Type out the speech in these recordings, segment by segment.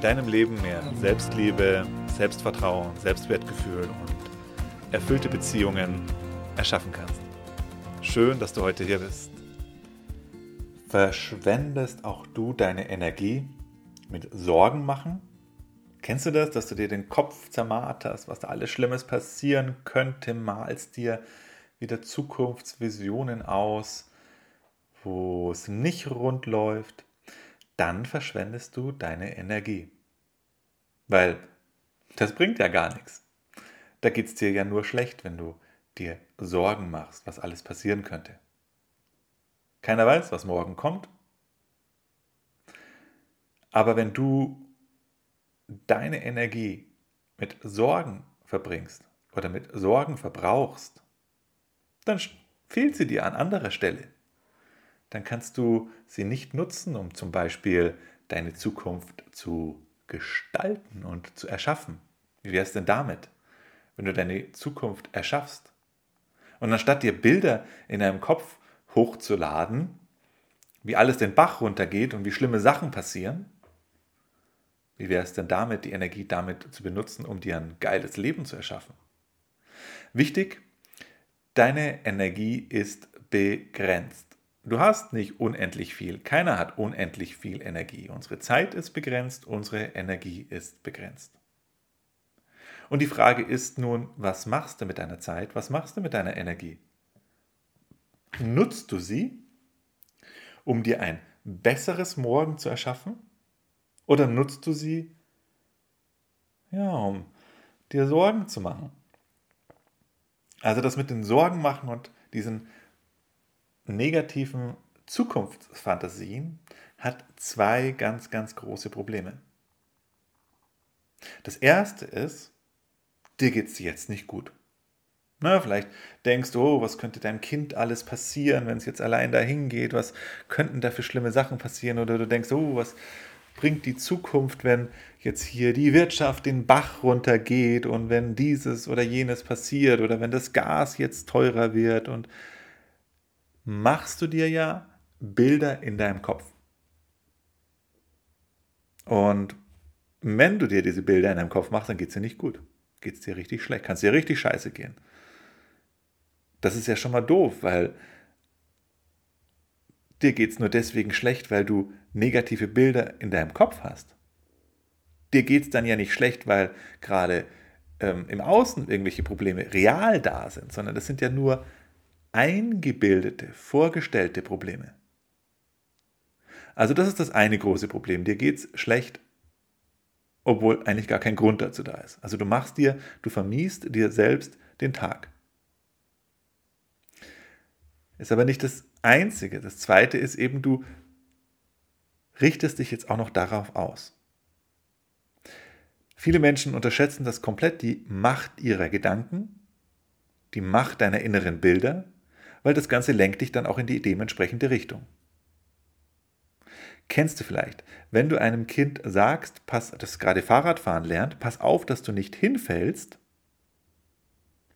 deinem Leben mehr Selbstliebe, Selbstvertrauen, Selbstwertgefühl und erfüllte Beziehungen erschaffen kannst. Schön, dass du heute hier bist. Verschwendest auch du deine Energie mit Sorgen machen? Kennst du das, dass du dir den Kopf zermarterst, was da alles Schlimmes passieren könnte, malst dir wieder Zukunftsvisionen aus, wo es nicht rund läuft? Dann verschwendest du deine Energie. Weil das bringt ja gar nichts. Da geht es dir ja nur schlecht, wenn du dir Sorgen machst, was alles passieren könnte. Keiner weiß, was morgen kommt. Aber wenn du deine Energie mit Sorgen verbringst oder mit Sorgen verbrauchst, dann fehlt sie dir an anderer Stelle dann kannst du sie nicht nutzen, um zum Beispiel deine Zukunft zu gestalten und zu erschaffen. Wie wäre es denn damit, wenn du deine Zukunft erschaffst? Und anstatt dir Bilder in deinem Kopf hochzuladen, wie alles den Bach runtergeht und wie schlimme Sachen passieren, wie wäre es denn damit, die Energie damit zu benutzen, um dir ein geiles Leben zu erschaffen? Wichtig, deine Energie ist begrenzt. Du hast nicht unendlich viel. Keiner hat unendlich viel Energie. Unsere Zeit ist begrenzt, unsere Energie ist begrenzt. Und die Frage ist nun, was machst du mit deiner Zeit? Was machst du mit deiner Energie? Nutzt du sie, um dir ein besseres Morgen zu erschaffen? Oder nutzt du sie, ja, um dir Sorgen zu machen? Also das mit den Sorgen machen und diesen negativen Zukunftsfantasien hat zwei ganz, ganz große Probleme. Das erste ist, dir geht es jetzt nicht gut. Na, vielleicht denkst du, oh, was könnte deinem Kind alles passieren, wenn es jetzt allein dahin geht? Was könnten da für schlimme Sachen passieren? Oder du denkst, oh, was bringt die Zukunft, wenn jetzt hier die Wirtschaft den Bach runtergeht und wenn dieses oder jenes passiert oder wenn das Gas jetzt teurer wird und machst du dir ja Bilder in deinem Kopf. Und wenn du dir diese Bilder in deinem Kopf machst, dann geht es dir nicht gut. Geht es dir richtig schlecht. Kann es dir richtig scheiße gehen. Das ist ja schon mal doof, weil dir geht es nur deswegen schlecht, weil du negative Bilder in deinem Kopf hast. Dir geht es dann ja nicht schlecht, weil gerade ähm, im Außen irgendwelche Probleme real da sind, sondern das sind ja nur eingebildete, vorgestellte Probleme. Also das ist das eine große Problem. Dir geht es schlecht, obwohl eigentlich gar kein Grund dazu da ist. Also du machst dir, du vermiest dir selbst den Tag. Ist aber nicht das Einzige. Das Zweite ist eben, du richtest dich jetzt auch noch darauf aus. Viele Menschen unterschätzen das komplett, die Macht ihrer Gedanken, die Macht deiner inneren Bilder weil das Ganze lenkt dich dann auch in die dementsprechende Richtung. Kennst du vielleicht, wenn du einem Kind sagst, pass, das gerade Fahrradfahren lernt, pass auf, dass du nicht hinfällst,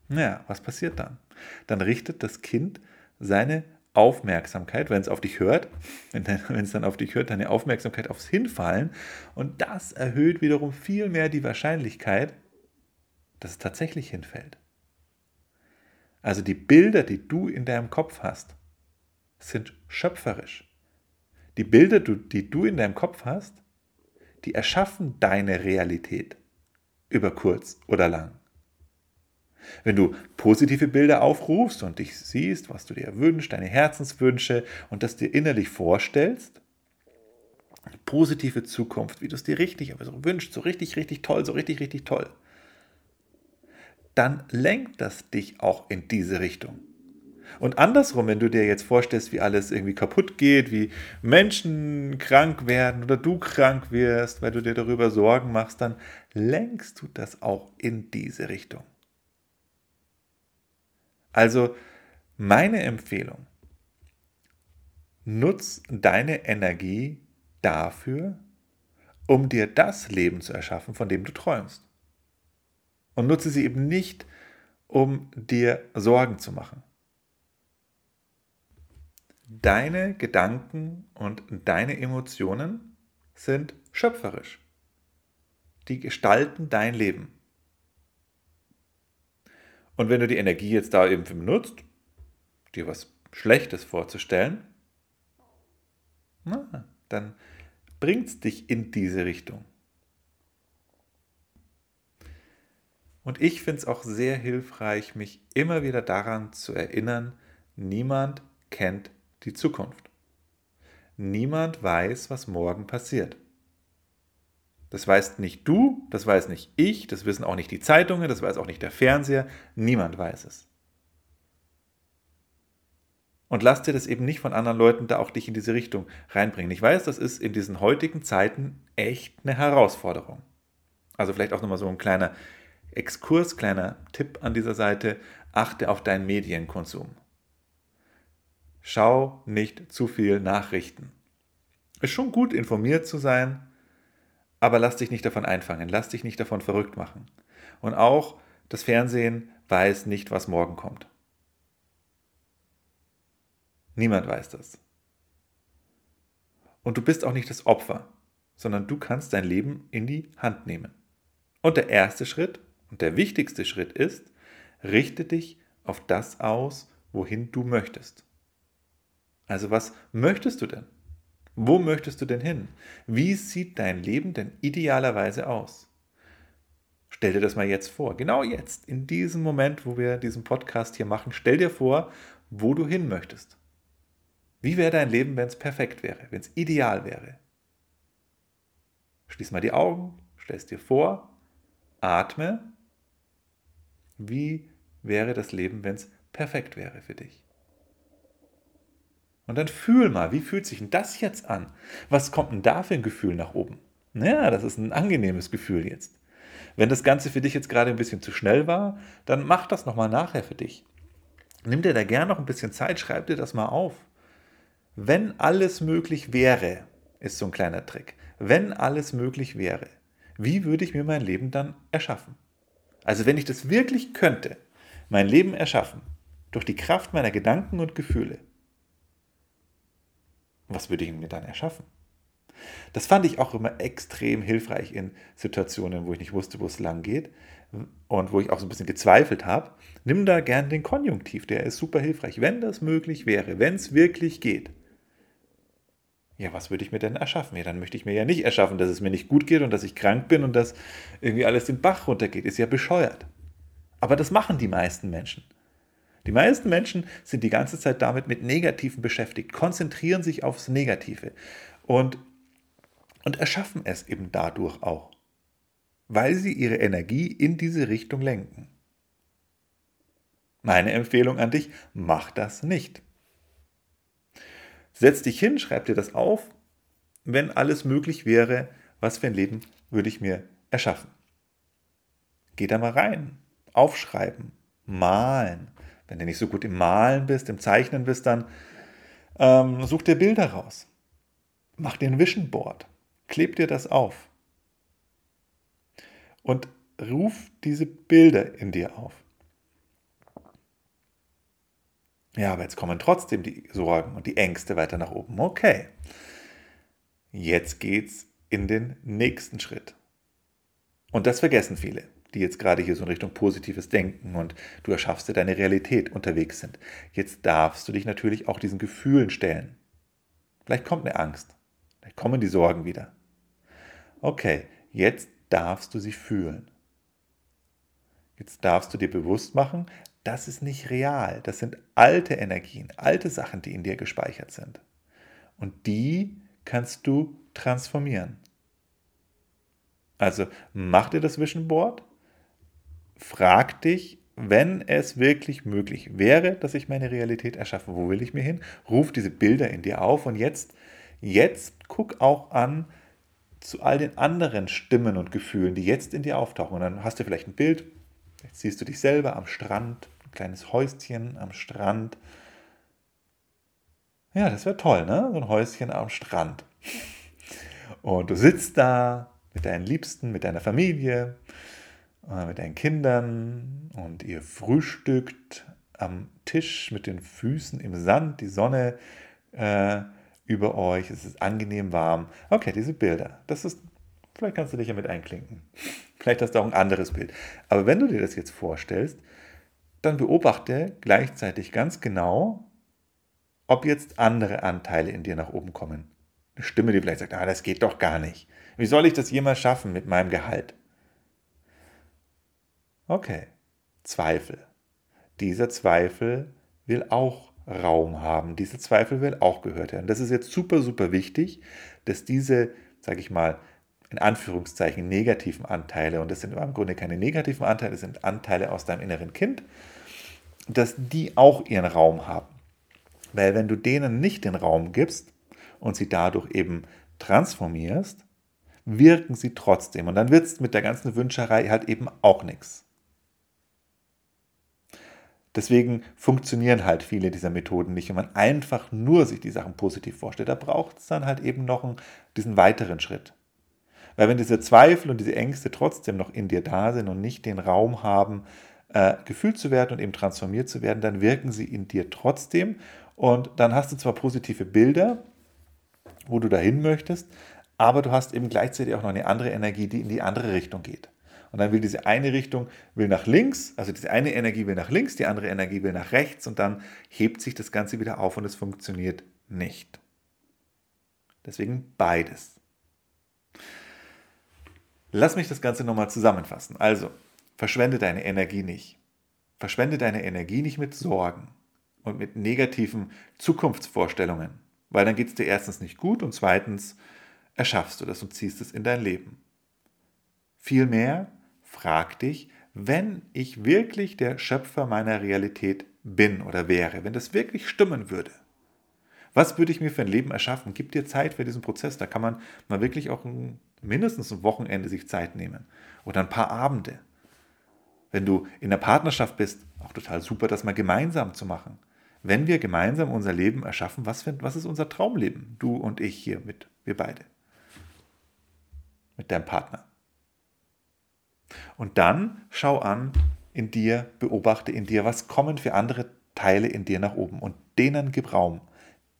naja, was passiert dann? Dann richtet das Kind seine Aufmerksamkeit, wenn es auf dich hört, wenn, es dann auf dich hört, deine Aufmerksamkeit aufs Hinfallen und das erhöht wiederum viel mehr die Wahrscheinlichkeit, dass es tatsächlich hinfällt. Also die Bilder, die du in deinem Kopf hast, sind schöpferisch. Die Bilder, die du in deinem Kopf hast, die erschaffen deine Realität über kurz oder lang. Wenn du positive Bilder aufrufst und dich siehst, was du dir wünschst, deine Herzenswünsche und das dir innerlich vorstellst, positive Zukunft, wie du es dir richtig aber so wünschst, so richtig, richtig toll, so richtig, richtig toll, dann lenkt das dich auch in diese Richtung. Und andersrum, wenn du dir jetzt vorstellst, wie alles irgendwie kaputt geht, wie Menschen krank werden oder du krank wirst, weil du dir darüber Sorgen machst, dann lenkst du das auch in diese Richtung. Also meine Empfehlung, nutz deine Energie dafür, um dir das Leben zu erschaffen, von dem du träumst. Und nutze sie eben nicht, um dir Sorgen zu machen. Deine Gedanken und deine Emotionen sind schöpferisch. Die gestalten dein Leben. Und wenn du die Energie jetzt da eben benutzt, dir was Schlechtes vorzustellen, na, dann bringt es dich in diese Richtung. Und ich finde es auch sehr hilfreich, mich immer wieder daran zu erinnern, niemand kennt die Zukunft. Niemand weiß, was morgen passiert. Das weißt nicht du, das weiß nicht ich, das wissen auch nicht die Zeitungen, das weiß auch nicht der Fernseher, niemand weiß es. Und lass dir das eben nicht von anderen Leuten da auch dich in diese Richtung reinbringen. Ich weiß, das ist in diesen heutigen Zeiten echt eine Herausforderung. Also vielleicht auch nochmal so ein kleiner Exkurs, kleiner Tipp an dieser Seite, achte auf deinen Medienkonsum. Schau nicht zu viel Nachrichten. Ist schon gut, informiert zu sein, aber lass dich nicht davon einfangen, lass dich nicht davon verrückt machen. Und auch das Fernsehen weiß nicht, was morgen kommt. Niemand weiß das. Und du bist auch nicht das Opfer, sondern du kannst dein Leben in die Hand nehmen. Und der erste Schritt und der wichtigste Schritt ist, richte dich auf das aus, wohin du möchtest. Also was möchtest du denn? Wo möchtest du denn hin? Wie sieht dein Leben denn idealerweise aus? Stell dir das mal jetzt vor, genau jetzt, in diesem Moment, wo wir diesen Podcast hier machen, stell dir vor, wo du hin möchtest. Wie wäre dein Leben, wenn es perfekt wäre, wenn es ideal wäre? Schließ mal die Augen, stell es dir vor, atme wie wäre das Leben, wenn es perfekt wäre für dich? Und dann fühl mal, wie fühlt sich denn das jetzt an? Was kommt denn da für ein Gefühl nach oben? Ja, das ist ein angenehmes Gefühl jetzt. Wenn das Ganze für dich jetzt gerade ein bisschen zu schnell war, dann mach das nochmal nachher für dich. Nimm dir da gern noch ein bisschen Zeit, schreib dir das mal auf. Wenn alles möglich wäre, ist so ein kleiner Trick. Wenn alles möglich wäre, wie würde ich mir mein Leben dann erschaffen? Also wenn ich das wirklich könnte, mein Leben erschaffen, durch die Kraft meiner Gedanken und Gefühle, was würde ich mir dann erschaffen? Das fand ich auch immer extrem hilfreich in Situationen, wo ich nicht wusste, wo es lang geht und wo ich auch so ein bisschen gezweifelt habe. Nimm da gern den Konjunktiv, der ist super hilfreich. Wenn das möglich wäre, wenn es wirklich geht, ja, was würde ich mir denn erschaffen? Ja, dann möchte ich mir ja nicht erschaffen, dass es mir nicht gut geht und dass ich krank bin und dass irgendwie alles den Bach runtergeht. Ist ja bescheuert. Aber das machen die meisten Menschen. Die meisten Menschen sind die ganze Zeit damit mit Negativen beschäftigt, konzentrieren sich aufs Negative und, und erschaffen es eben dadurch auch, weil sie ihre Energie in diese Richtung lenken. Meine Empfehlung an dich, mach das nicht. Setz dich hin, schreib dir das auf. Wenn alles möglich wäre, was für ein Leben würde ich mir erschaffen? Geh da mal rein, aufschreiben, malen. Wenn du nicht so gut im Malen bist, im Zeichnen bist, dann ähm, such dir Bilder raus. Mach dir ein Vision Board. Kleb dir das auf. Und ruf diese Bilder in dir auf. Ja, aber jetzt kommen trotzdem die Sorgen und die Ängste weiter nach oben. Okay. Jetzt geht's in den nächsten Schritt. Und das vergessen viele, die jetzt gerade hier so in Richtung positives Denken und du erschaffst dir deine Realität unterwegs sind. Jetzt darfst du dich natürlich auch diesen Gefühlen stellen. Vielleicht kommt eine Angst. Vielleicht kommen die Sorgen wieder. Okay, jetzt darfst du sie fühlen. Jetzt darfst du dir bewusst machen, das ist nicht real. Das sind alte Energien, alte Sachen, die in dir gespeichert sind. Und die kannst du transformieren. Also mach dir das Vision Board, frag dich, wenn es wirklich möglich wäre, dass ich meine Realität erschaffe, wo will ich mir hin? Ruf diese Bilder in dir auf und jetzt, jetzt guck auch an zu all den anderen Stimmen und Gefühlen, die jetzt in dir auftauchen. Und dann hast du vielleicht ein Bild, jetzt siehst du dich selber am Strand, ein kleines Häuschen am Strand. Ja, das wäre toll, ne? So ein Häuschen am Strand. Und du sitzt da mit deinen Liebsten, mit deiner Familie äh, mit deinen Kindern und ihr frühstückt am Tisch mit den Füßen im Sand, die Sonne äh, über euch, es ist angenehm warm. Okay, diese Bilder, das ist, vielleicht kannst du dich ja mit einklinken. Vielleicht hast du auch ein anderes Bild. Aber wenn du dir das jetzt vorstellst, dann beobachte gleichzeitig ganz genau, ob jetzt andere Anteile in dir nach oben kommen. Eine Stimme, die vielleicht sagt, ah, das geht doch gar nicht. Wie soll ich das jemals schaffen mit meinem Gehalt? Okay, Zweifel. Dieser Zweifel will auch Raum haben. Dieser Zweifel will auch gehört werden. Das ist jetzt super, super wichtig, dass diese, sage ich mal, in Anführungszeichen negativen Anteile, und das sind im Grunde keine negativen Anteile, das sind Anteile aus deinem inneren Kind, dass die auch ihren Raum haben. Weil wenn du denen nicht den Raum gibst und sie dadurch eben transformierst, wirken sie trotzdem. Und dann wird es mit der ganzen Wünscherei halt eben auch nichts. Deswegen funktionieren halt viele dieser Methoden nicht, wenn man einfach nur sich die Sachen positiv vorstellt. Da braucht es dann halt eben noch einen, diesen weiteren Schritt. Weil wenn diese Zweifel und diese Ängste trotzdem noch in dir da sind und nicht den Raum haben, äh, gefühlt zu werden und eben transformiert zu werden, dann wirken sie in dir trotzdem. Und dann hast du zwar positive Bilder, wo du dahin möchtest, aber du hast eben gleichzeitig auch noch eine andere Energie, die in die andere Richtung geht. Und dann will diese eine Richtung will nach links, also diese eine Energie will nach links, die andere Energie will nach rechts und dann hebt sich das Ganze wieder auf und es funktioniert nicht. Deswegen beides. Lass mich das Ganze nochmal zusammenfassen. Also, verschwende deine Energie nicht. Verschwende deine Energie nicht mit Sorgen und mit negativen Zukunftsvorstellungen, weil dann geht es dir erstens nicht gut und zweitens erschaffst du das und ziehst es in dein Leben. Vielmehr frag dich, wenn ich wirklich der Schöpfer meiner Realität bin oder wäre, wenn das wirklich stimmen würde, was würde ich mir für ein Leben erschaffen? Gib dir Zeit für diesen Prozess. Da kann man mal wirklich auch ein, mindestens ein Wochenende sich Zeit nehmen oder ein paar Abende. Wenn du in der Partnerschaft bist, auch total super, das mal gemeinsam zu machen. Wenn wir gemeinsam unser Leben erschaffen, was, was ist unser Traumleben? Du und ich hier mit, wir beide. Mit deinem Partner. Und dann schau an in dir, beobachte in dir, was kommen für andere Teile in dir nach oben. Und denen gib Raum.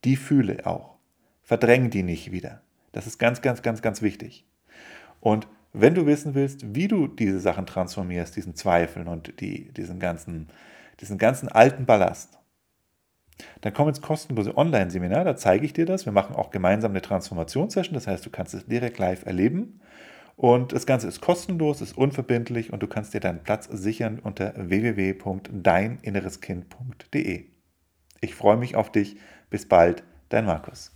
Die fühle auch. Verdräng die nicht wieder. Das ist ganz, ganz, ganz, ganz wichtig. Und wenn du wissen willst, wie du diese Sachen transformierst, diesen Zweifeln und die, diesen, ganzen, diesen ganzen alten Ballast, dann komm ins kostenlose Online-Seminar, da zeige ich dir das. Wir machen auch gemeinsam eine Transformationssession, das heißt, du kannst es direkt live erleben. Und das Ganze ist kostenlos, ist unverbindlich und du kannst dir deinen Platz sichern unter www.deininnereskind.de. Ich freue mich auf dich. Bis bald, dein Markus.